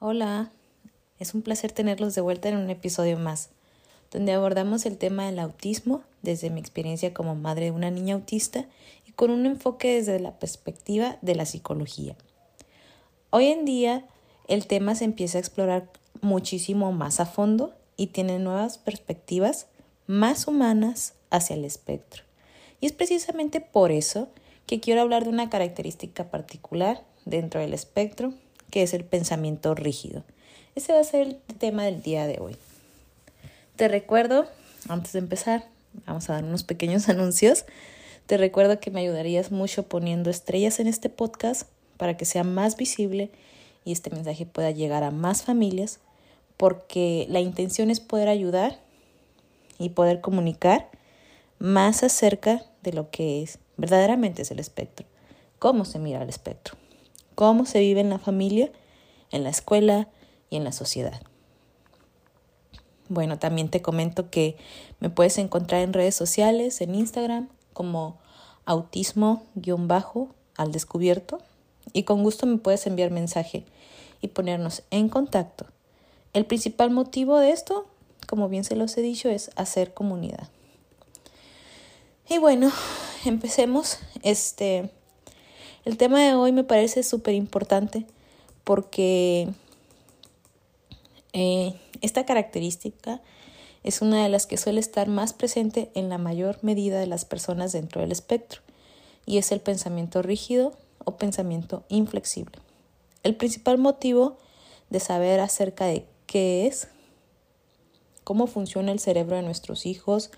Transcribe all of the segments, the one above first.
Hola, es un placer tenerlos de vuelta en un episodio más, donde abordamos el tema del autismo desde mi experiencia como madre de una niña autista y con un enfoque desde la perspectiva de la psicología. Hoy en día el tema se empieza a explorar muchísimo más a fondo y tiene nuevas perspectivas más humanas hacia el espectro. Y es precisamente por eso que quiero hablar de una característica particular dentro del espectro que es el pensamiento rígido. Ese va a ser el tema del día de hoy. Te recuerdo, antes de empezar, vamos a dar unos pequeños anuncios. Te recuerdo que me ayudarías mucho poniendo estrellas en este podcast para que sea más visible y este mensaje pueda llegar a más familias, porque la intención es poder ayudar y poder comunicar más acerca de lo que es verdaderamente es el espectro, cómo se mira el espectro cómo se vive en la familia, en la escuela y en la sociedad. Bueno, también te comento que me puedes encontrar en redes sociales, en Instagram, como autismo-bajo al descubierto y con gusto me puedes enviar mensaje y ponernos en contacto. El principal motivo de esto, como bien se los he dicho, es hacer comunidad. Y bueno, empecemos. Este, el tema de hoy me parece súper importante porque eh, esta característica es una de las que suele estar más presente en la mayor medida de las personas dentro del espectro y es el pensamiento rígido o pensamiento inflexible. El principal motivo de saber acerca de qué es, cómo funciona el cerebro de nuestros hijos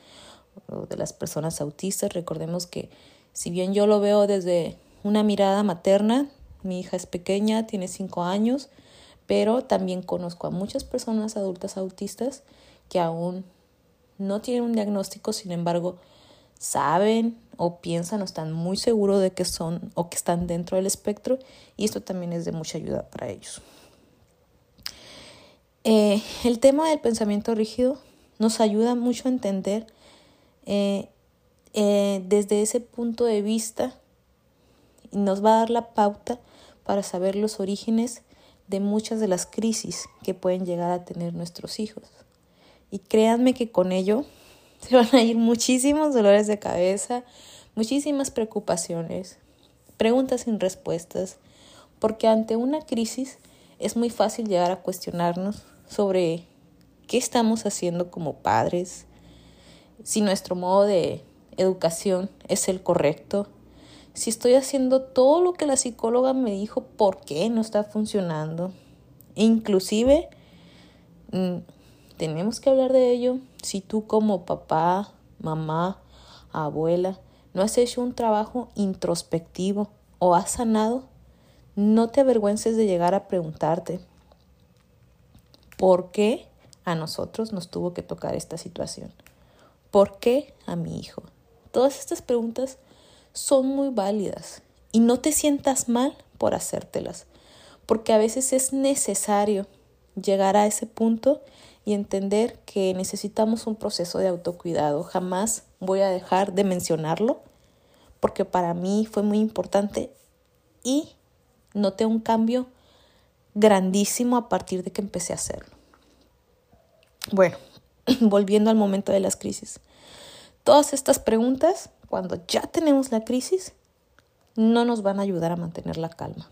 o de las personas autistas, recordemos que si bien yo lo veo desde una mirada materna. Mi hija es pequeña, tiene cinco años, pero también conozco a muchas personas adultas autistas que aún no tienen un diagnóstico, sin embargo, saben o piensan o están muy seguros de que son o que están dentro del espectro y esto también es de mucha ayuda para ellos. Eh, el tema del pensamiento rígido nos ayuda mucho a entender eh, eh, desde ese punto de vista y nos va a dar la pauta para saber los orígenes de muchas de las crisis que pueden llegar a tener nuestros hijos. Y créanme que con ello se van a ir muchísimos dolores de cabeza, muchísimas preocupaciones, preguntas sin respuestas, porque ante una crisis es muy fácil llegar a cuestionarnos sobre qué estamos haciendo como padres, si nuestro modo de educación es el correcto, si estoy haciendo todo lo que la psicóloga me dijo, ¿por qué no está funcionando? Inclusive, mm, tenemos que hablar de ello. Si tú como papá, mamá, abuela, no has hecho un trabajo introspectivo o has sanado, no te avergüences de llegar a preguntarte, ¿por qué a nosotros nos tuvo que tocar esta situación? ¿Por qué a mi hijo? Todas estas preguntas son muy válidas y no te sientas mal por hacértelas, porque a veces es necesario llegar a ese punto y entender que necesitamos un proceso de autocuidado. Jamás voy a dejar de mencionarlo, porque para mí fue muy importante y noté un cambio grandísimo a partir de que empecé a hacerlo. Bueno, volviendo al momento de las crisis. Todas estas preguntas cuando ya tenemos la crisis, no nos van a ayudar a mantener la calma.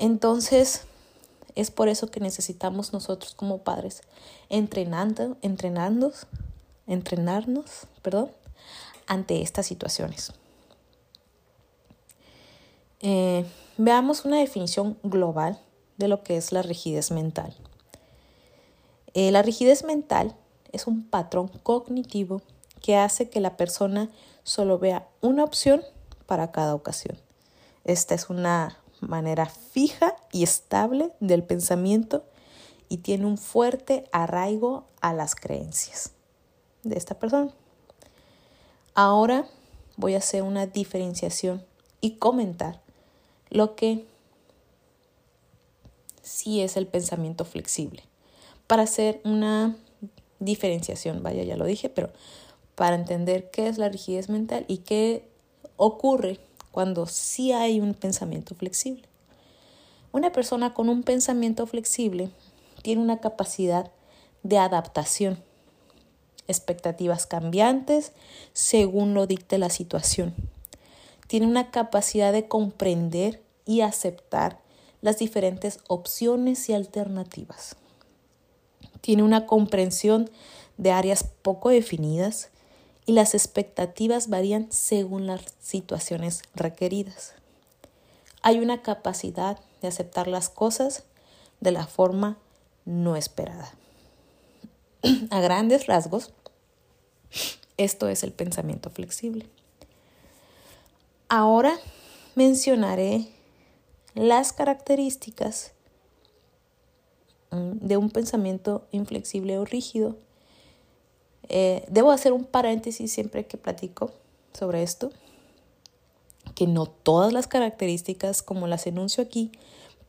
Entonces, es por eso que necesitamos nosotros como padres entrenando, entrenarnos, entrenarnos, perdón, ante estas situaciones. Eh, veamos una definición global de lo que es la rigidez mental. Eh, la rigidez mental es un patrón cognitivo que hace que la persona solo vea una opción para cada ocasión. Esta es una manera fija y estable del pensamiento y tiene un fuerte arraigo a las creencias de esta persona. Ahora voy a hacer una diferenciación y comentar lo que sí es el pensamiento flexible. Para hacer una diferenciación, vaya, ya lo dije, pero para entender qué es la rigidez mental y qué ocurre cuando sí hay un pensamiento flexible. Una persona con un pensamiento flexible tiene una capacidad de adaptación, expectativas cambiantes según lo dicte la situación. Tiene una capacidad de comprender y aceptar las diferentes opciones y alternativas. Tiene una comprensión de áreas poco definidas y las expectativas varían según las situaciones requeridas. Hay una capacidad de aceptar las cosas de la forma no esperada. A grandes rasgos, esto es el pensamiento flexible. Ahora mencionaré las características mm, de un pensamiento inflexible o rígido. Eh, debo hacer un paréntesis siempre que platico sobre esto, que no todas las características como las enuncio aquí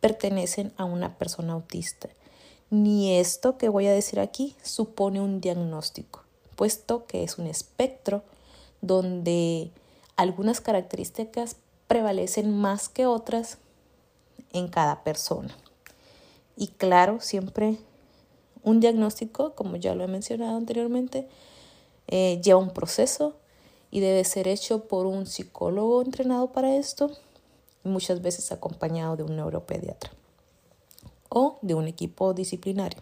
pertenecen a una persona autista, ni esto que voy a decir aquí supone un diagnóstico, puesto que es un espectro donde algunas características prevalecen más que otras en cada persona. Y claro, siempre un diagnóstico, como ya lo he mencionado anteriormente, eh, lleva un proceso y debe ser hecho por un psicólogo entrenado para esto, muchas veces acompañado de un neuropediatra o de un equipo disciplinario.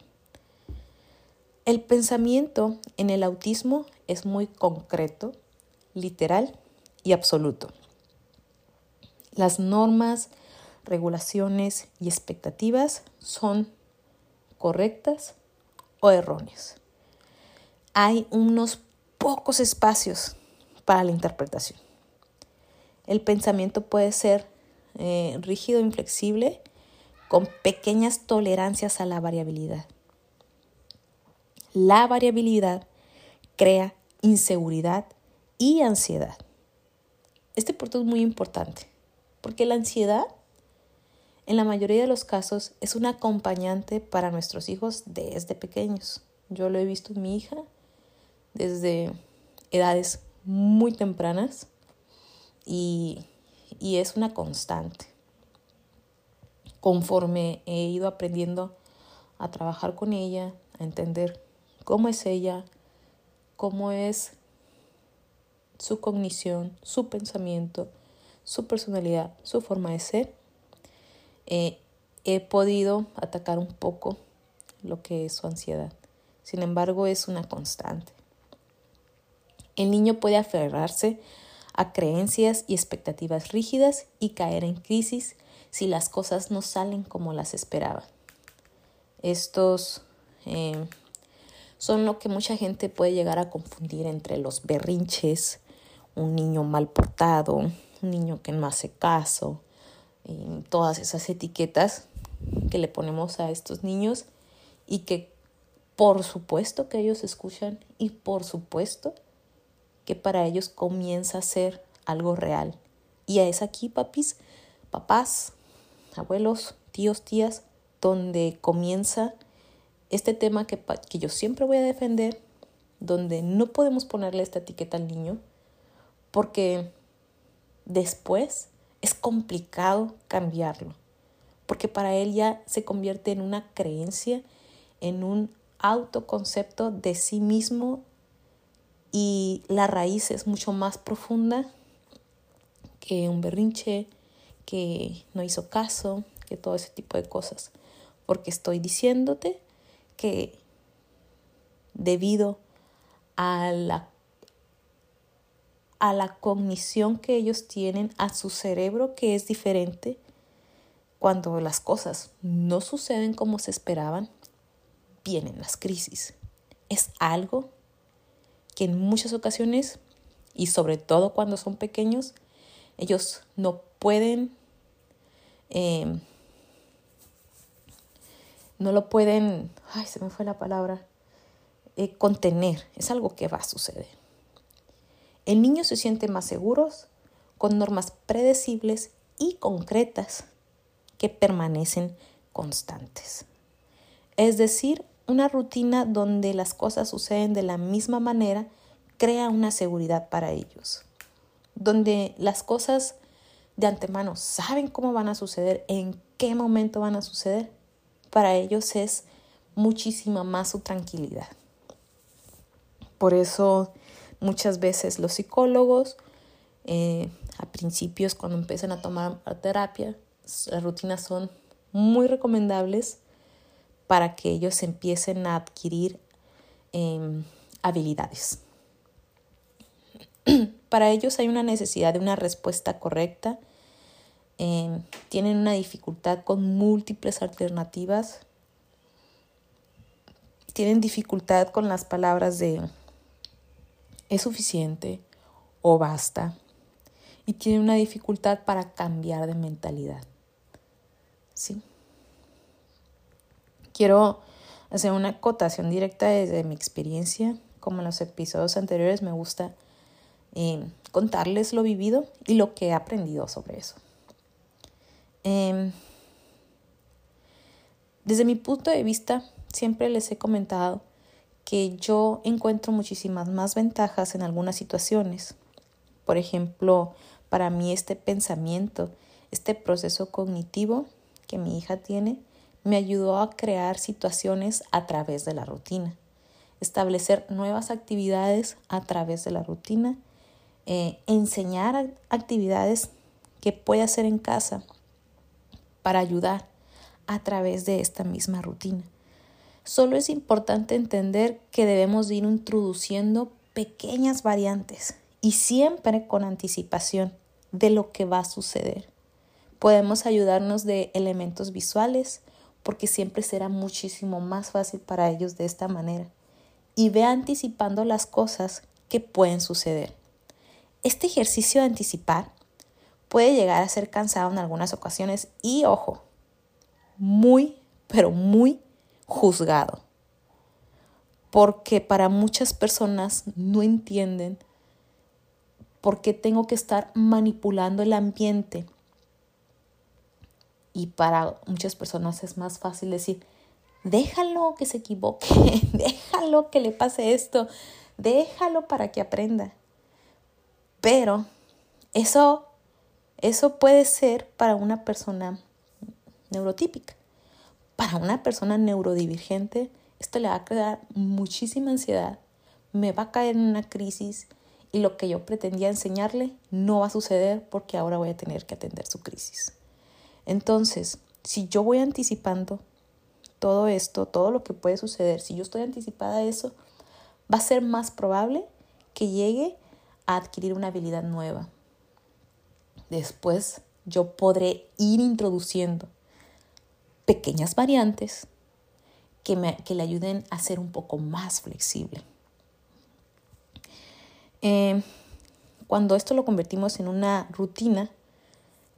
El pensamiento en el autismo es muy concreto, literal y absoluto. Las normas, regulaciones y expectativas son correctas o erróneas. Hay unos pocos espacios para la interpretación. El pensamiento puede ser eh, rígido, inflexible, con pequeñas tolerancias a la variabilidad. La variabilidad crea inseguridad y ansiedad. Este punto es muy importante, porque la ansiedad en la mayoría de los casos es un acompañante para nuestros hijos desde pequeños. Yo lo he visto en mi hija desde edades muy tempranas y, y es una constante. Conforme he ido aprendiendo a trabajar con ella, a entender cómo es ella, cómo es su cognición, su pensamiento, su personalidad, su forma de ser, eh, he podido atacar un poco lo que es su ansiedad. Sin embargo, es una constante. El niño puede aferrarse a creencias y expectativas rígidas y caer en crisis si las cosas no salen como las esperaba. Estos eh, son lo que mucha gente puede llegar a confundir entre los berrinches, un niño mal portado, un niño que no hace caso, y todas esas etiquetas que le ponemos a estos niños y que por supuesto que ellos escuchan y por supuesto que para ellos comienza a ser algo real. Y es aquí, papis, papás, abuelos, tíos, tías, donde comienza este tema que, que yo siempre voy a defender, donde no podemos ponerle esta etiqueta al niño, porque después es complicado cambiarlo, porque para él ya se convierte en una creencia, en un autoconcepto de sí mismo y la raíz es mucho más profunda que un berrinche, que no hizo caso, que todo ese tipo de cosas. Porque estoy diciéndote que debido a la, a la cognición que ellos tienen, a su cerebro que es diferente, cuando las cosas no suceden como se esperaban, vienen las crisis. Es algo que en muchas ocasiones, y sobre todo cuando son pequeños, ellos no pueden, em, no lo pueden, ay, se me fue la palabra, eh, contener. Es algo que va a suceder. El niño se siente más seguro con normas predecibles y concretas que permanecen constantes. Es decir, una rutina donde las cosas suceden de la misma manera crea una seguridad para ellos, donde las cosas de antemano saben cómo van a suceder, en qué momento van a suceder, para ellos es muchísima más su tranquilidad. Por eso muchas veces los psicólogos, eh, a principios cuando empiezan a tomar terapia, las rutinas son muy recomendables para que ellos empiecen a adquirir em, habilidades. para ellos hay una necesidad de una respuesta correcta, em, tienen una dificultad con múltiples alternativas, tienen dificultad con las palabras de es suficiente o basta y tienen una dificultad para cambiar de mentalidad. ¿Sí? Quiero hacer una acotación directa desde mi experiencia. Como en los episodios anteriores, me gusta eh, contarles lo vivido y lo que he aprendido sobre eso. Em, desde mi punto de vista, siempre les he comentado que yo encuentro muchísimas más ventajas en algunas situaciones. Por ejemplo, para mí este pensamiento, este proceso cognitivo que mi hija tiene, me ayudó a crear situaciones a través de la rutina, establecer nuevas actividades a través de la rutina, eh, enseñar actividades que puede hacer en casa para ayudar a través de esta misma rutina. Solo es importante entender que debemos ir introduciendo pequeñas variantes y siempre con anticipación de lo que va a suceder. Podemos ayudarnos de elementos visuales porque siempre será muchísimo más fácil para ellos de esta manera. Y ve anticipando las cosas que pueden suceder. Este ejercicio de anticipar puede llegar a ser cansado en algunas ocasiones y, ojo, muy, pero muy juzgado. Porque para muchas personas no entienden por qué tengo que estar manipulando el ambiente y para muchas personas es más fácil decir, déjalo que se equivoque, déjalo que le pase esto, déjalo para que aprenda. Pero eso, eso puede ser para una persona neurotípica. Para una persona neurodivergente, esto le va a crear muchísima ansiedad, me va a caer en una crisis y lo que yo pretendía enseñarle no va a suceder porque ahora voy a tener que atender su crisis. Entonces, si yo voy anticipando todo esto, todo lo que puede suceder, si yo estoy anticipada a eso, va a ser más probable que llegue a adquirir una habilidad nueva. Después yo podré ir introduciendo pequeñas variantes que, le ayuden a ser un poco más flexible. Eh, cuando esto lo convertimos en una rutina,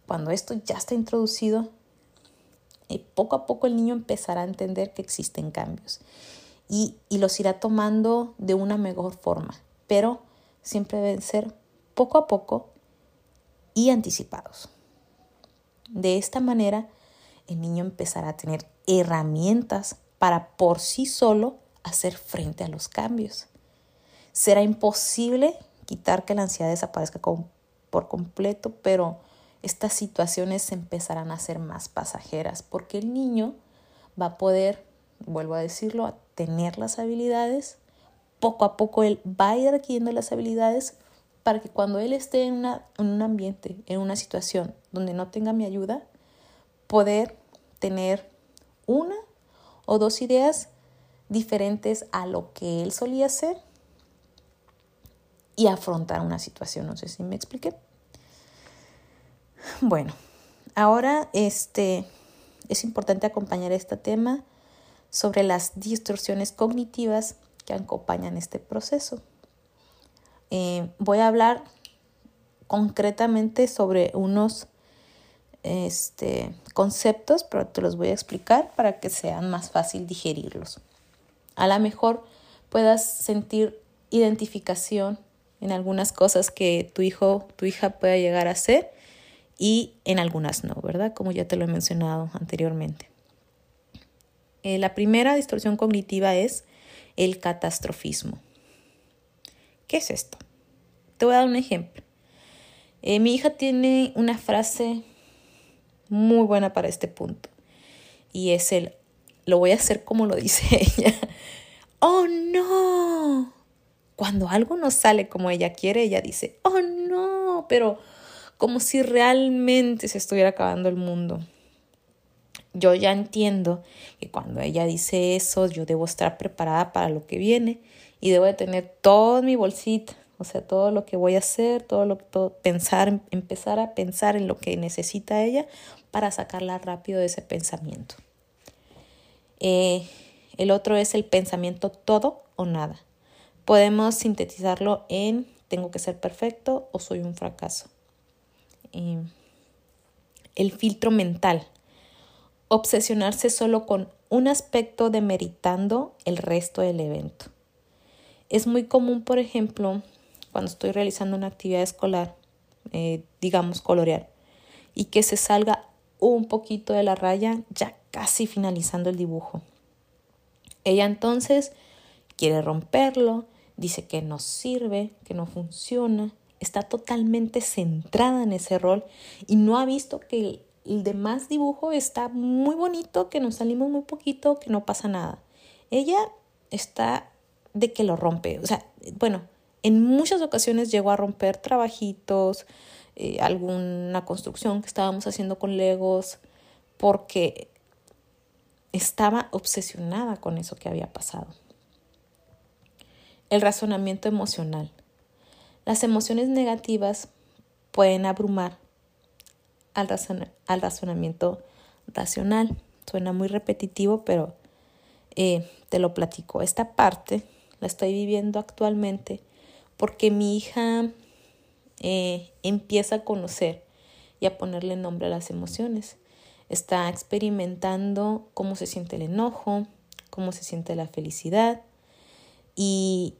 cuando esto ya está introducido, eh, poco a poco el niño empezará a entender que existen cambios y, y los irá tomando de una mejor forma, pero siempre deben ser poco a poco y anticipados. De esta manera, el niño empezará a tener herramientas para por sí solo hacer frente a los cambios. Será imposible quitar que la ansiedad desaparezca por completo, pero estas situaciones empezarán a ser más pasajeras porque el niño va a poder, vuelvo a decirlo, tener las habilidades. Poco a poco él va a ir adquiriendo las habilidades para que cuando él esté en un ambiente, en una situación donde no tenga mi ayuda, poder tener una o dos ideas diferentes a lo que él solía hacer y afrontar una situación. No sé si me expliqué. Bueno, ahora este, es importante acompañar este tema sobre las distorsiones cognitivas que acompañan este proceso. Eh, voy a hablar concretamente sobre unos este, conceptos, pero te los voy a explicar para que sean más fácil digerirlos. A lo mejor puedas sentir identificación en algunas cosas que tu hijo, tu hija pueda llegar a hacer y en algunas no, ¿verdad? Como ya te lo he mencionado anteriormente. Eh, la primera distorsión cognitiva es el catastrofismo. ¿Qué es esto? Te voy a dar un ejemplo. Eh, mi hija tiene una frase muy buena para este punto y es el, lo voy a hacer como lo dice ella. ¡Oh no! Cuando algo no sale como ella quiere, ella dice, ¡Oh no! Pero como si realmente se estuviera acabando el mundo. Yo ya entiendo que cuando ella dice eso, yo debo estar preparada para lo que viene y debo de tener todo mi bolsita, o sea, todo lo que voy a hacer, todo lo que pensar, empezar a pensar en lo que necesita ella para sacarla rápido de ese pensamiento. Eh, el otro es el pensamiento todo o nada. Podemos sintetizarlo en tengo que ser perfecto o soy un fracaso. Eh, el filtro mental obsesionarse solo con un aspecto demeritando el resto del evento. Es muy común, por ejemplo, cuando estoy realizando una actividad escolar, eh, digamos colorear, y que se salga un poquito de la raya ya casi finalizando el dibujo. Ella entonces quiere romperlo, dice que no sirve, que no funciona, está totalmente centrada en ese rol y no ha visto que el demás dibujo está muy bonito, que nos salimos muy poquito, que no pasa nada. Ella está de que lo rompe. O sea, bueno, en muchas ocasiones llegó a romper trabajitos, eh, alguna construcción que estábamos haciendo con Legos, porque estaba obsesionada con eso que había pasado. El razonamiento emocional. Las emociones negativas pueden abrumar al, razonamiento racional. Suena muy repetitivo, pero eh, te lo platico. Esta parte la estoy viviendo actualmente porque mi hija eh, empieza a conocer y a ponerle nombre a las emociones. Está experimentando cómo se siente el enojo, cómo se siente la felicidad y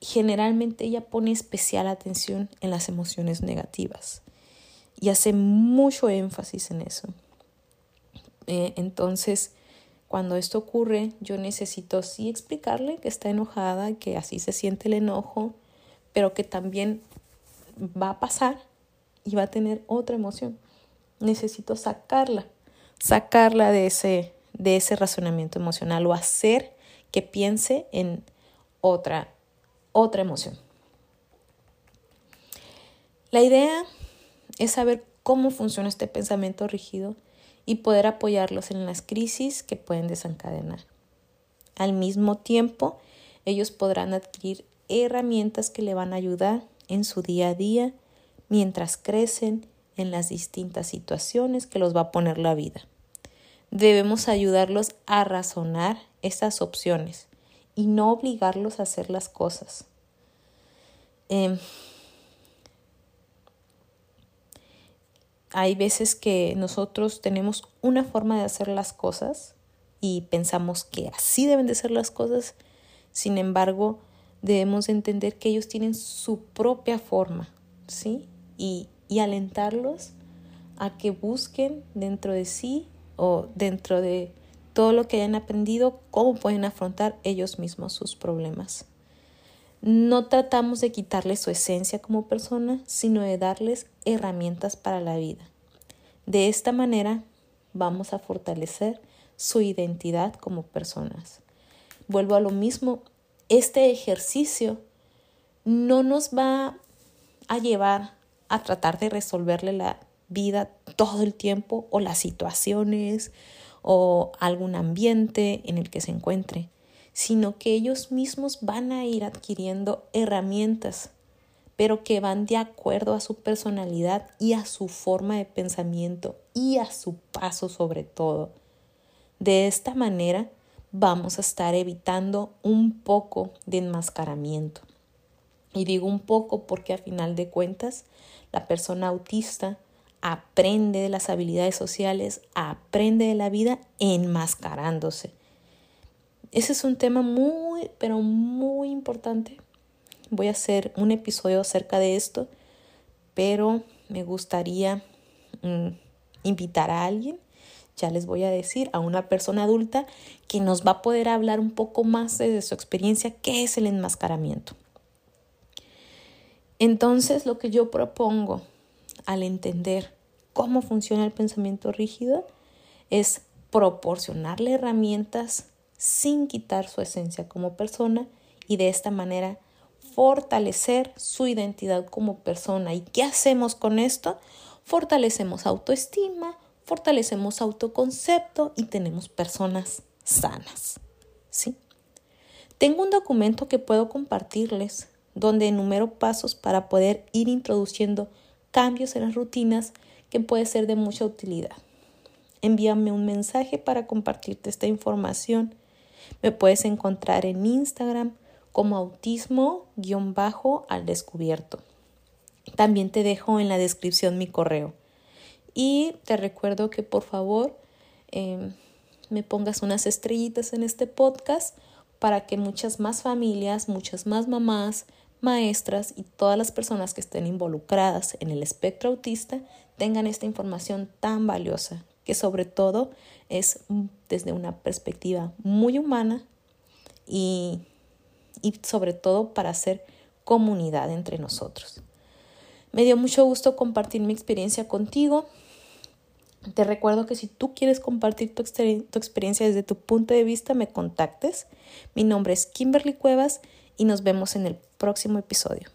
generalmente ella pone especial atención en las emociones negativas y hace mucho énfasis en eso. Eh, entonces, cuando esto ocurre, yo necesito sí explicarle que está enojada, que así se siente el enojo, pero que también va a pasar y va a tener otra emoción. Necesito sacarla, sacarla de ese, de ese razonamiento emocional o hacer que piense en otra, otra emoción. La idea es saber cómo funciona este pensamiento rígido y poder apoyarlos en las crisis que pueden desencadenar. Al mismo tiempo, ellos podrán adquirir herramientas que le van a ayudar en su día a día mientras crecen en las distintas situaciones que los va a poner la vida. Debemos ayudarlos a razonar estas opciones y no obligarlos a hacer las cosas. Em, hay veces que nosotros tenemos una forma de hacer las cosas y pensamos que así deben de ser las cosas. Sin embargo, debemos entender que ellos tienen su propia forma, ¿sí? Y, y alentarlos a que busquen dentro de sí o dentro de todo lo que hayan aprendido, cómo pueden afrontar ellos mismos sus problemas. No tratamos de quitarles su esencia como persona, sino de darles herramientas para la vida. De esta manera vamos a fortalecer su identidad como personas. Vuelvo a lo mismo, este ejercicio no nos va a llevar a tratar de resolverle la vida todo el tiempo o las situaciones o algún ambiente en el que se encuentre sino que ellos mismos van a ir adquiriendo herramientas, pero que van de acuerdo a su personalidad y a su forma de pensamiento y a su paso sobre todo. De esta manera vamos a estar evitando un poco de enmascaramiento. Y digo un poco porque a final de cuentas la persona autista aprende de las habilidades sociales, aprende de la vida enmascarándose. Ese es un tema muy, pero muy importante. Voy a hacer un episodio acerca de esto, pero me gustaría mm, invitar a alguien, ya les voy a decir, a una persona adulta que nos va a poder hablar un poco más de su experiencia, qué es el enmascaramiento. Entonces, lo que yo propongo al entender cómo funciona el pensamiento rígido es proporcionarle herramientas sin quitar su esencia como persona y de esta manera fortalecer su identidad como persona. ¿Y qué hacemos con esto? Fortalecemos autoestima, fortalecemos autoconcepto y tenemos personas sanas. ¿Sí? Tengo un documento que puedo compartirles donde enumero pasos para poder ir introduciendo cambios en las rutinas que puede ser de mucha utilidad. Envíame un mensaje para compartirte esta información. Me puedes encontrar en Instagram como autismo-al descubierto. También te dejo en la descripción mi correo. Y te recuerdo que por favor em, me pongas unas estrellitas en este podcast para que muchas más familias, muchas más mamás, maestras y todas las personas que estén involucradas en el espectro autista tengan esta información tan valiosa, que sobre todo es desde una perspectiva muy humana y, y sobre todo para hacer comunidad entre nosotros. Me dio mucho gusto compartir mi experiencia contigo. Te recuerdo que si tú quieres compartir tu, tu, experiencia desde tu punto de vista, me contactes. Mi nombre es Kimberly Cuevas y nos vemos en el próximo episodio.